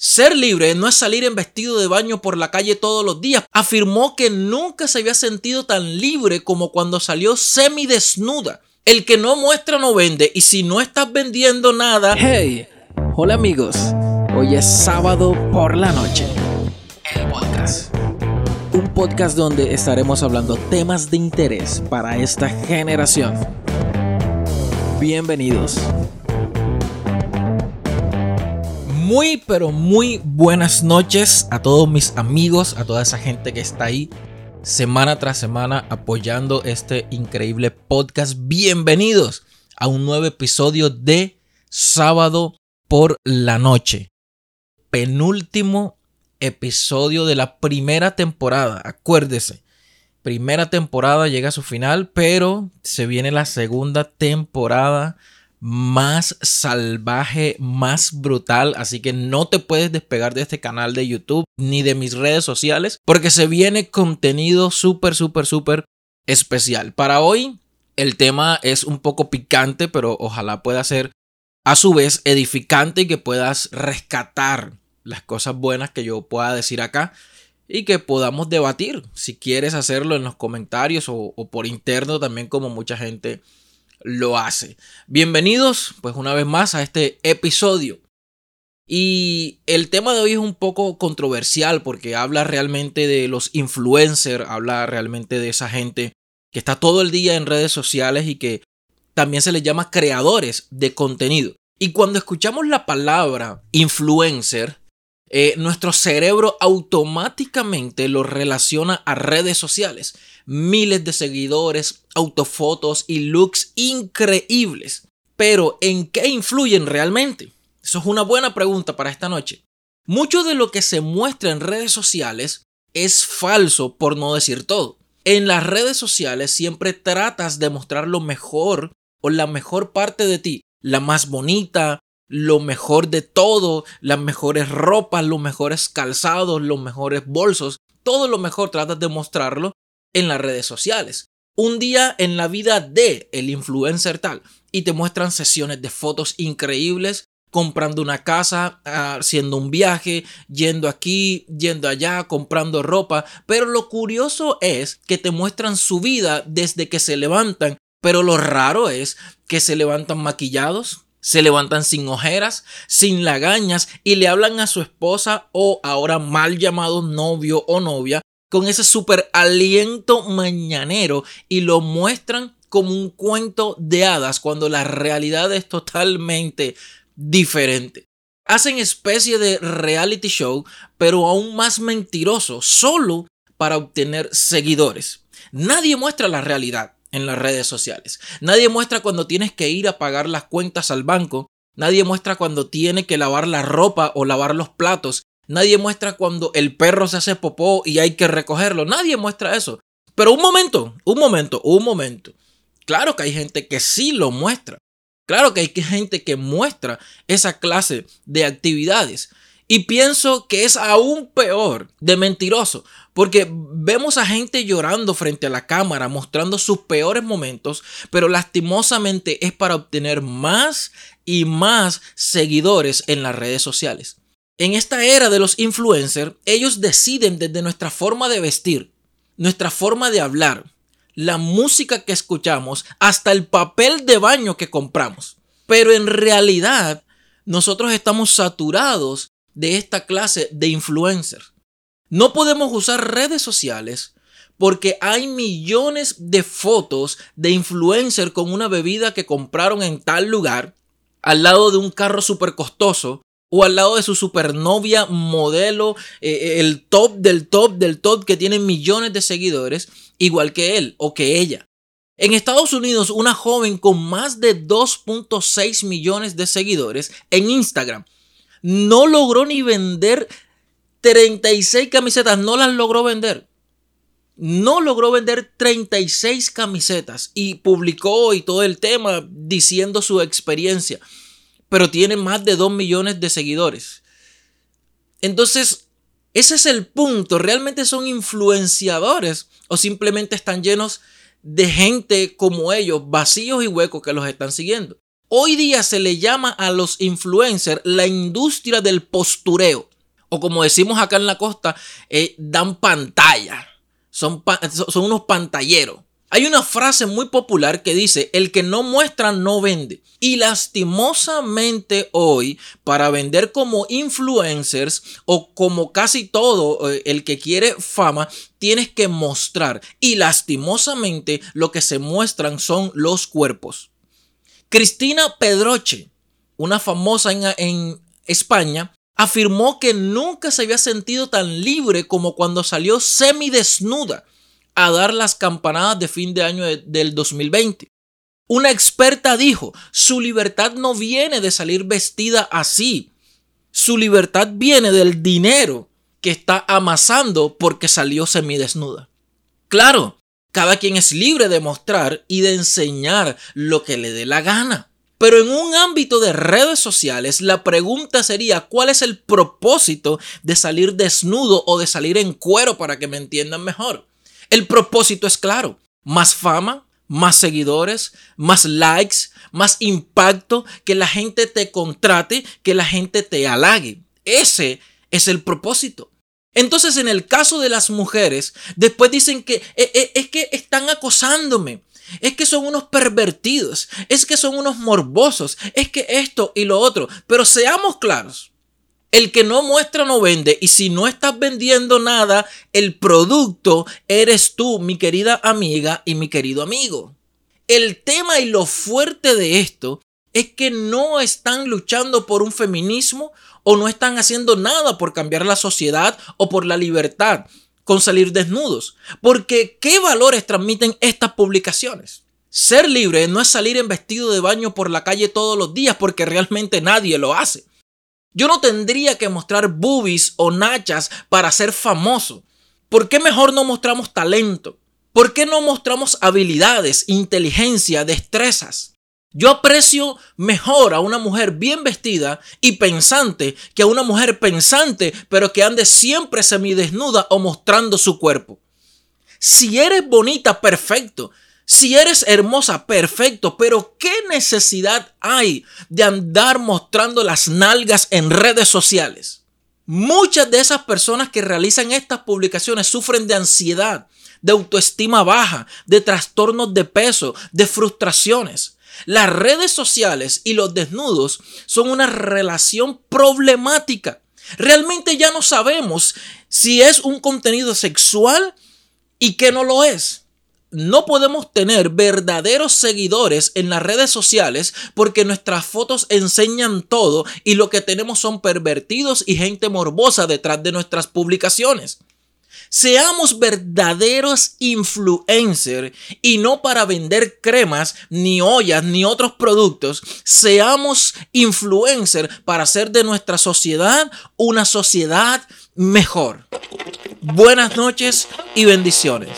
Ser libre no es salir en vestido de baño por la calle todos los días. Afirmó que nunca se había sentido tan libre como cuando salió semidesnuda. El que no muestra no vende y si no estás vendiendo nada... Hey, hola amigos. Hoy es sábado por la noche. El podcast. Un podcast donde estaremos hablando temas de interés para esta generación. Bienvenidos. Muy, pero muy buenas noches a todos mis amigos, a toda esa gente que está ahí semana tras semana apoyando este increíble podcast. Bienvenidos a un nuevo episodio de Sábado por la Noche. Penúltimo episodio de la primera temporada. Acuérdese, primera temporada llega a su final, pero se viene la segunda temporada más salvaje, más brutal. Así que no te puedes despegar de este canal de YouTube ni de mis redes sociales porque se viene contenido súper, súper, súper especial. Para hoy el tema es un poco picante, pero ojalá pueda ser a su vez edificante y que puedas rescatar las cosas buenas que yo pueda decir acá y que podamos debatir si quieres hacerlo en los comentarios o, o por interno también como mucha gente lo hace. Bienvenidos pues una vez más a este episodio. Y el tema de hoy es un poco controversial porque habla realmente de los influencers, habla realmente de esa gente que está todo el día en redes sociales y que también se les llama creadores de contenido. Y cuando escuchamos la palabra influencer, eh, nuestro cerebro automáticamente lo relaciona a redes sociales. Miles de seguidores, autofotos y looks increíbles. Pero ¿en qué influyen realmente? Eso es una buena pregunta para esta noche. Mucho de lo que se muestra en redes sociales es falso, por no decir todo. En las redes sociales siempre tratas de mostrar lo mejor o la mejor parte de ti, la más bonita, lo mejor de todo, las mejores ropas, los mejores calzados, los mejores bolsos, todo lo mejor tratas de mostrarlo en las redes sociales. Un día en la vida de el influencer tal y te muestran sesiones de fotos increíbles, comprando una casa, haciendo un viaje, yendo aquí, yendo allá, comprando ropa, pero lo curioso es que te muestran su vida desde que se levantan, pero lo raro es que se levantan maquillados, se levantan sin ojeras, sin lagañas y le hablan a su esposa o ahora mal llamado novio o novia con ese súper aliento mañanero y lo muestran como un cuento de hadas cuando la realidad es totalmente diferente. Hacen especie de reality show, pero aún más mentiroso, solo para obtener seguidores. Nadie muestra la realidad en las redes sociales. Nadie muestra cuando tienes que ir a pagar las cuentas al banco. Nadie muestra cuando tiene que lavar la ropa o lavar los platos. Nadie muestra cuando el perro se hace popó y hay que recogerlo. Nadie muestra eso. Pero un momento, un momento, un momento. Claro que hay gente que sí lo muestra. Claro que hay gente que muestra esa clase de actividades. Y pienso que es aún peor de mentiroso, porque vemos a gente llorando frente a la cámara, mostrando sus peores momentos, pero lastimosamente es para obtener más y más seguidores en las redes sociales. En esta era de los influencers, ellos deciden desde nuestra forma de vestir, nuestra forma de hablar, la música que escuchamos, hasta el papel de baño que compramos. Pero en realidad, nosotros estamos saturados de esta clase de influencers. No podemos usar redes sociales porque hay millones de fotos de influencers con una bebida que compraron en tal lugar, al lado de un carro súper costoso, o al lado de su supernovia modelo, eh, eh, el top del top del top que tiene millones de seguidores, igual que él o que ella. En Estados Unidos, una joven con más de 2.6 millones de seguidores en Instagram no logró ni vender 36 camisetas, no las logró vender. No logró vender 36 camisetas y publicó y todo el tema diciendo su experiencia. Pero tiene más de 2 millones de seguidores. Entonces, ese es el punto. ¿Realmente son influenciadores o simplemente están llenos de gente como ellos, vacíos y huecos que los están siguiendo? Hoy día se le llama a los influencers la industria del postureo. O como decimos acá en la costa, eh, dan pantalla. Son, unos pantalleros. Hay una frase muy popular que dice, el que no muestra no vende. Y lastimosamente hoy, para vender como influencers o como casi todo eh, el que quiere fama, tienes que mostrar. Y lastimosamente lo que se muestran son los cuerpos. Cristina Pedroche, una famosa en, España, afirmó que nunca se había sentido tan libre como cuando salió semidesnuda a dar las campanadas de fin de año del 2020. Una experta dijo, su libertad no viene de salir vestida así, su libertad viene del dinero que está amasando porque salió semidesnuda. Claro, cada quien es libre de mostrar y de enseñar lo que le dé la gana. Pero en un ámbito de redes sociales, la pregunta sería, ¿cuál es el propósito de salir desnudo o de salir en cuero para que me entiendan mejor? El propósito es claro. Más fama, más seguidores, más likes, más impacto, que la gente te contrate, que la gente te halague. Ese es el propósito. Entonces, en el caso de las mujeres, después dicen que eh, eh, es que están acosándome. Es que son unos pervertidos, es que son unos morbosos, es que esto y lo otro. Pero seamos claros, el que no muestra no vende. Y si no estás vendiendo nada, el producto eres tú, mi querida amiga y mi querido amigo. El tema y lo fuerte de esto es que no están luchando por un feminismo o no están haciendo nada por cambiar la sociedad o por la libertad con salir desnudos. Porque ¿qué valores transmiten estas publicaciones? Ser libre no es salir en vestido de baño por la calle todos los días porque realmente nadie lo hace. Yo no tendría que mostrar boobies o nachas para ser famoso. ¿Por qué mejor no mostramos talento? ¿Por qué no mostramos habilidades, inteligencia, destrezas? Yo aprecio mejor a una mujer bien vestida y pensante que a una mujer pensante pero que ande siempre semidesnuda o mostrando su cuerpo. Si eres bonita, perfecto. Si eres hermosa, perfecto, pero ¿qué necesidad hay de andar mostrando las nalgas en redes sociales? Muchas de esas personas que realizan estas publicaciones sufren de ansiedad, de autoestima baja, de trastornos de peso, de frustraciones. Las redes sociales y los desnudos son una relación problemática. Realmente ya no sabemos si es un contenido sexual y que no lo es no podemos tener verdaderos seguidores en las redes sociales porque nuestras fotos enseñan todo y lo que tenemos son pervertidos y gente morbosa detrás de nuestras publicaciones. Seamos verdaderos influencers y no para vender cremas, ni ollas, ni otros productos. Seamos influencers para hacer de nuestra sociedad una sociedad mejor. Buenas noches y bendiciones.